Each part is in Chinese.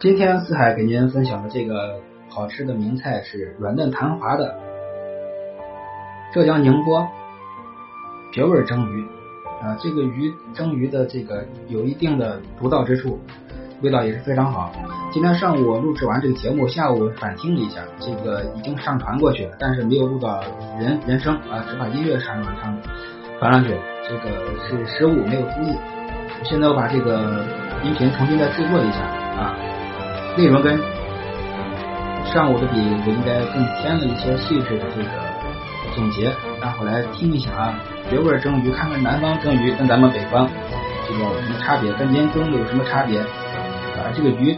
今天四海给您分享的这个好吃的名菜是软嫩弹滑的浙江宁波绝味蒸鱼啊！这个鱼蒸鱼的这个有一定的独到之处，味道也是非常好。今天上午我录制完这个节目，下午反听了一下，这个已经上传过去了，但是没有录到人人声啊，只把音乐上传上传上去，这个是失误，没有注意。现在我把这个音频重新再制作一下啊。内容跟上午的比，我应该更添了一些细致的这个总结，然后来听一下啊。绝味蒸鱼，看看南方蒸鱼跟咱们北方这个有什么差别，跟您蒸的有什么差别啊？这个鱼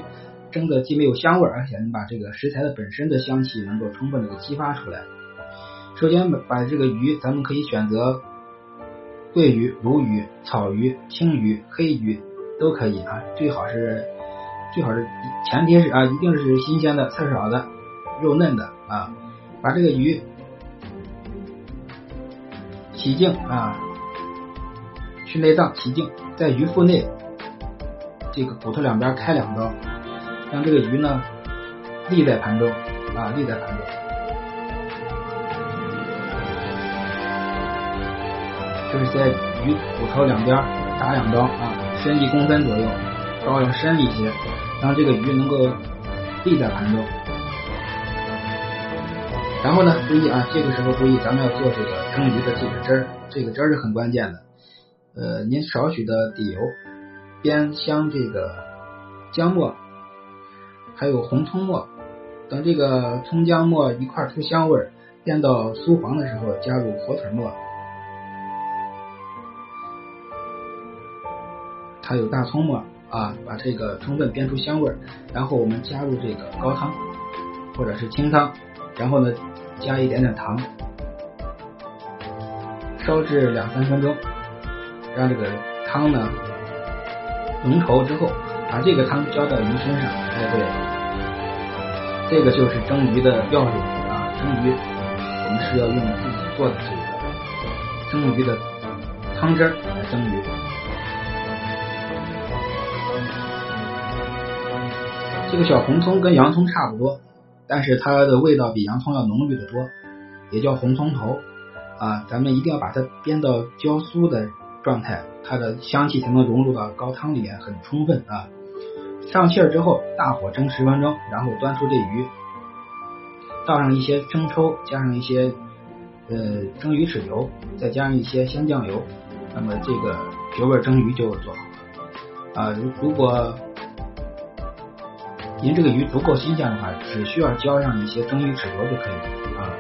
蒸的既没有香味，而且能把这个食材的本身的香气能够充分的给激发出来。首先把这个鱼，咱们可以选择桂鱼、鲈鱼、草鱼、青鱼、黑鱼都可以啊，最好是。最好是前提是啊，一定是新鲜的、刺少的、肉嫩的啊。把这个鱼洗净啊，去内脏洗净，在鱼腹内这个骨头两边开两刀，让这个鱼呢立在盘中啊，立在盘中，就是在鱼骨头两边打两刀啊，深一公分左右。刀要深一些，让这个鱼能够立在盘中。然后呢，注意啊，这个时候注意，咱们要做这个蒸鱼的这个汁儿，这个汁儿是很关键的。呃，您少许的底油，煸香这个姜末，还有红葱末，等这个葱姜末一块出香味，煸到酥黄的时候，加入火腿末，还有大葱末。啊，把这个充分煸出香味儿，然后我们加入这个高汤或者是清汤，然后呢加一点点糖，烧至两三分钟，让这个汤呢浓稠之后，把这个汤浇到鱼身上。哎，对，这个就是蒸鱼的要领啊！蒸鱼我们是要用自己做的这个蒸鱼的汤汁来蒸鱼。这个小红葱跟洋葱差不多，但是它的味道比洋葱要浓郁的多，也叫红葱头啊。咱们一定要把它煸到焦酥的状态，它的香气才能融入到高汤里面很充分啊。上气儿之后，大火蒸十分钟，然后端出这鱼，倒上一些生抽，加上一些呃蒸鱼豉油，再加上一些鲜酱油，那么这个绝味蒸鱼就做好了啊。如如果您这个鱼足够新鲜的话，只需要浇上一些蒸鱼豉油就可以了啊。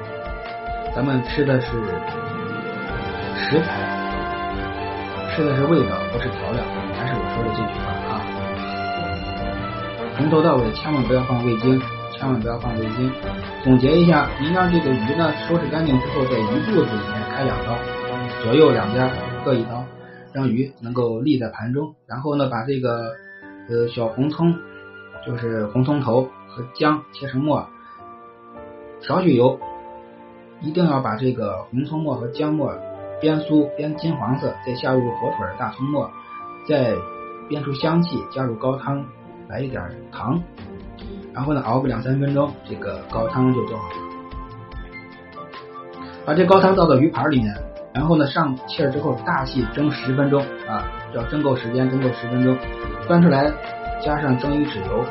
咱们吃的是食材，吃的是味道，不是调料。还是我说的这句话啊，从头到尾千万不要放味精，千万不要放味精。总结一下，您让这个鱼呢收拾干净之后，在鱼肚子里面开两刀，左右两边各一刀，让鱼能够立在盘中。然后呢，把这个呃小红葱。就是红葱头和姜切成末，少许油，一定要把这个红葱末和姜末煸酥煸金黄色，再下入火腿、大葱末，再煸出香气，加入高汤，来一点糖，然后呢熬个两三分钟，这个高汤就做好了。把这高汤倒到鱼盘里面，然后呢上气儿之后大气蒸十分钟啊，要蒸够时间，蒸够十分钟，端出来。加上蒸鱼豉油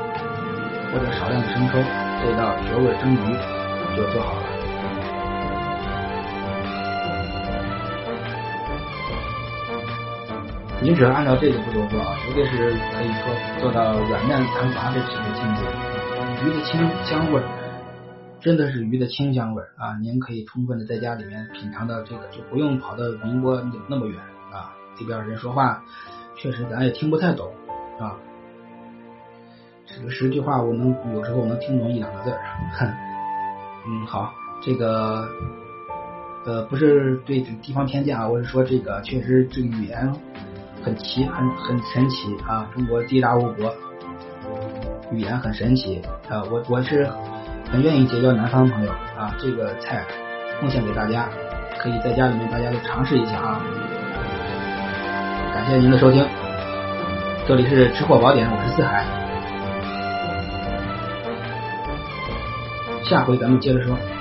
或者少量的生抽，这道绝味蒸鱼就做好了。您只要按照这个步骤做啊，绝对是可以说做到软嫩弹滑的这个境界。鱼的清香味儿，真的是鱼的清香味儿啊！您可以充分的在家里面品尝到这个，就不用跑到宁波那么远啊。这边人说话确实咱也听不太懂。啊。这个十句话我能有时候我能听懂一两个字儿，嗯，好，这个呃不是对这地方偏见啊，我是说这个确实这个语言很奇很很神奇啊，中国地大物博，语言很神奇啊，我我是很愿意结交南方朋友啊，这个菜奉献给大家，可以在家里面大家都尝试一下啊，感谢您的收听，这里是吃货宝典，我是四海。下回咱们接着说。